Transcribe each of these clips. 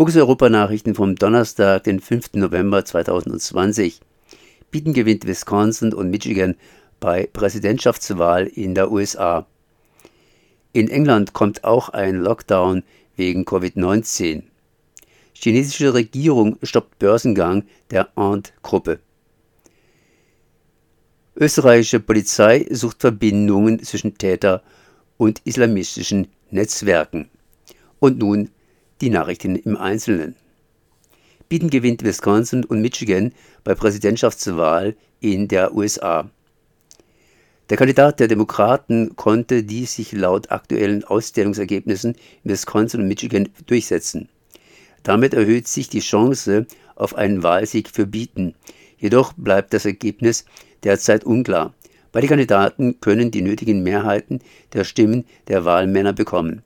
Fokus Europa Nachrichten vom Donnerstag, den 5. November 2020. Biden gewinnt Wisconsin und Michigan bei Präsidentschaftswahl in der USA. In England kommt auch ein Lockdown wegen Covid-19. Chinesische Regierung stoppt Börsengang der Ant-Gruppe. Österreichische Polizei sucht Verbindungen zwischen Täter und islamistischen Netzwerken. Und nun die Nachrichten im Einzelnen. Biden gewinnt Wisconsin und Michigan bei Präsidentschaftswahl in der USA. Der Kandidat der Demokraten konnte die sich laut aktuellen Auszählungsergebnissen in Wisconsin und Michigan durchsetzen. Damit erhöht sich die Chance auf einen Wahlsieg für Biden. Jedoch bleibt das Ergebnis derzeit unklar. Beide Kandidaten können die nötigen Mehrheiten der Stimmen der Wahlmänner bekommen.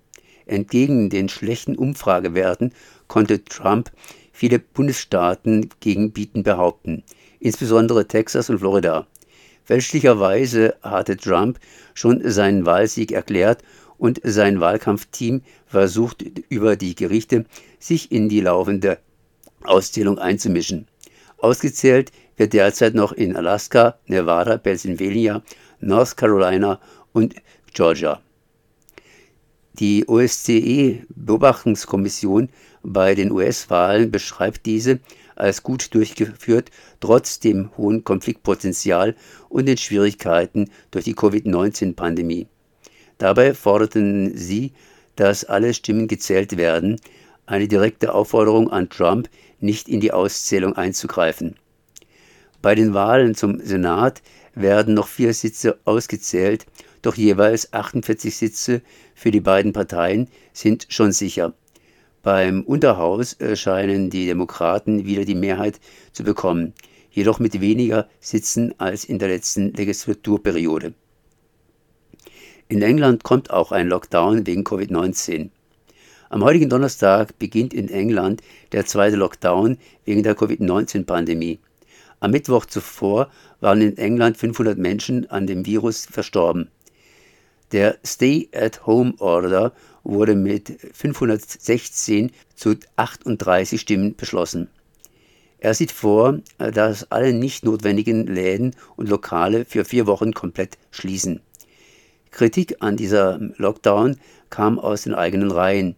Entgegen den schlechten Umfragewerten konnte Trump viele Bundesstaaten gegen Biden behaupten, insbesondere Texas und Florida. Fälschlicherweise hatte Trump schon seinen Wahlsieg erklärt und sein Wahlkampfteam versucht über die Gerichte sich in die laufende Auszählung einzumischen. Ausgezählt wird derzeit noch in Alaska, Nevada, Pennsylvania, North Carolina und Georgia. Die OSCE-Beobachtungskommission bei den US-Wahlen beschreibt diese als gut durchgeführt, trotz dem hohen Konfliktpotenzial und den Schwierigkeiten durch die Covid-19-Pandemie. Dabei forderten sie, dass alle Stimmen gezählt werden, eine direkte Aufforderung an Trump, nicht in die Auszählung einzugreifen. Bei den Wahlen zum Senat werden noch vier Sitze ausgezählt, doch jeweils 48 Sitze für die beiden Parteien sind schon sicher. Beim Unterhaus scheinen die Demokraten wieder die Mehrheit zu bekommen, jedoch mit weniger Sitzen als in der letzten Legislaturperiode. In England kommt auch ein Lockdown wegen Covid-19. Am heutigen Donnerstag beginnt in England der zweite Lockdown wegen der Covid-19-Pandemie. Am Mittwoch zuvor waren in England 500 Menschen an dem Virus verstorben. Der Stay-at-Home-Order wurde mit 516 zu 38 Stimmen beschlossen. Er sieht vor, dass alle nicht notwendigen Läden und Lokale für vier Wochen komplett schließen. Kritik an dieser Lockdown kam aus den eigenen Reihen.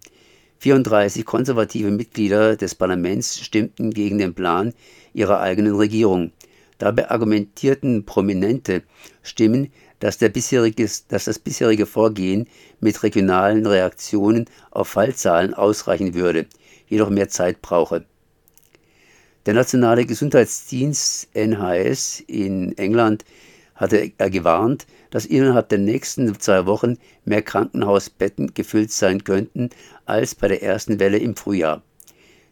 34 konservative Mitglieder des Parlaments stimmten gegen den Plan ihrer eigenen Regierung. Dabei argumentierten prominente Stimmen, dass, dass, das bisherige Vorgehen mit regionalen Reaktionen auf Fallzahlen ausreichen würde, jedoch mehr Zeit brauche. Der Nationale Gesundheitsdienst NHS in England hatte er gewarnt, dass innerhalb der nächsten zwei Wochen mehr Krankenhausbetten gefüllt sein könnten als bei der ersten Welle im Frühjahr.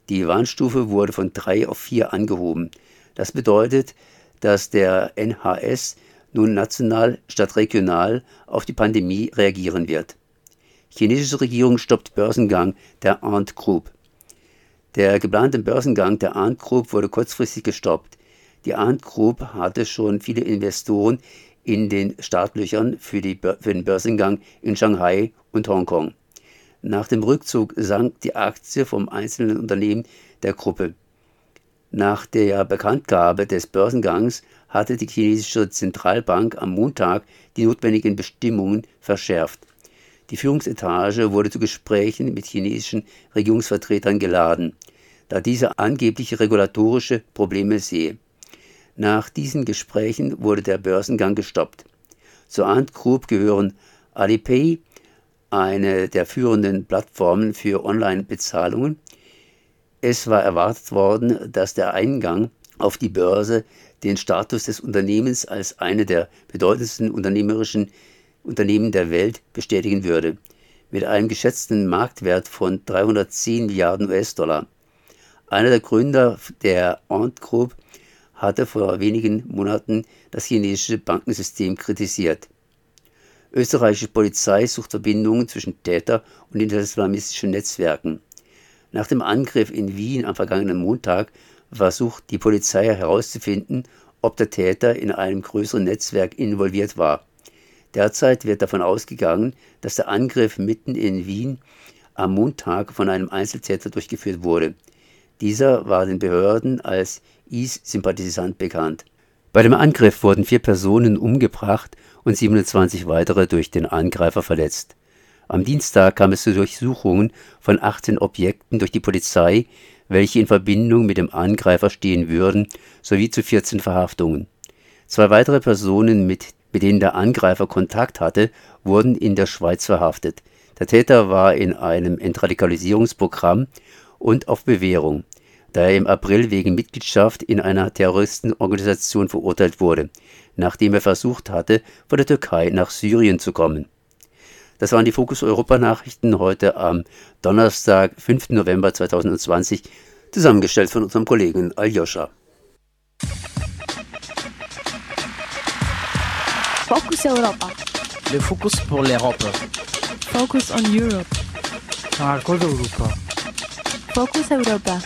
Die Warnstufe wurde von drei auf vier angehoben. Das bedeutet, dass der NHS nun national statt regional auf die Pandemie reagieren wird. Chinesische Regierung stoppt Börsengang der Ant Group. Der geplante Börsengang der Ant Group wurde kurzfristig gestoppt. Die Ant Group hatte schon viele Investoren in den Startlöchern für, die, für den Börsengang in Shanghai und Hongkong. Nach dem Rückzug sank die Aktie vom einzelnen Unternehmen der Gruppe. Nach der Bekanntgabe des Börsengangs hatte die chinesische Zentralbank am Montag die notwendigen Bestimmungen verschärft. Die Führungsetage wurde zu Gesprächen mit chinesischen Regierungsvertretern geladen, da diese angebliche regulatorische Probleme sehe. Nach diesen Gesprächen wurde der Börsengang gestoppt. Zur Ant Group gehören Alipay, eine der führenden Plattformen für Online-Bezahlungen. Es war erwartet worden, dass der Eingang auf die Börse den Status des Unternehmens als eine der bedeutendsten unternehmerischen Unternehmen der Welt bestätigen würde, mit einem geschätzten Marktwert von 310 Milliarden US-Dollar. Einer der Gründer der Ant Group hatte vor wenigen Monaten das chinesische Bankensystem kritisiert. Österreichische Polizei sucht Verbindungen zwischen Täter und islamistischen Netzwerken. Nach dem Angriff in Wien am vergangenen Montag versucht die Polizei herauszufinden, ob der Täter in einem größeren Netzwerk involviert war. Derzeit wird davon ausgegangen, dass der Angriff mitten in Wien am Montag von einem Einzeltäter durchgeführt wurde. Dieser war den Behörden als IS-Sympathisant bekannt. Bei dem Angriff wurden vier Personen umgebracht und 27 weitere durch den Angreifer verletzt. Am Dienstag kam es zu Durchsuchungen von 18 Objekten durch die Polizei, welche in Verbindung mit dem Angreifer stehen würden, sowie zu 14 Verhaftungen. Zwei weitere Personen, mit, mit denen der Angreifer Kontakt hatte, wurden in der Schweiz verhaftet. Der Täter war in einem Entradikalisierungsprogramm und auf Bewährung, da er im April wegen Mitgliedschaft in einer Terroristenorganisation verurteilt wurde, nachdem er versucht hatte, von der Türkei nach Syrien zu kommen. Das waren die Fokus Europa Nachrichten heute am Donnerstag, 5. November 2020, zusammengestellt von unserem Kollegen Aljoscha. Focus Europa. Le focus pour l'Europe. Focus on Europe. Marcos Europa. Focus Europa.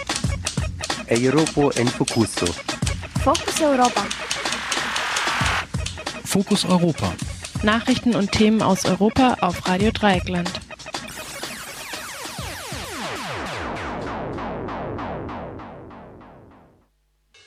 Europa en Focuso. Focus Europa. Fokus Europa. Nachrichten und Themen aus Europa auf Radio Dreieckland.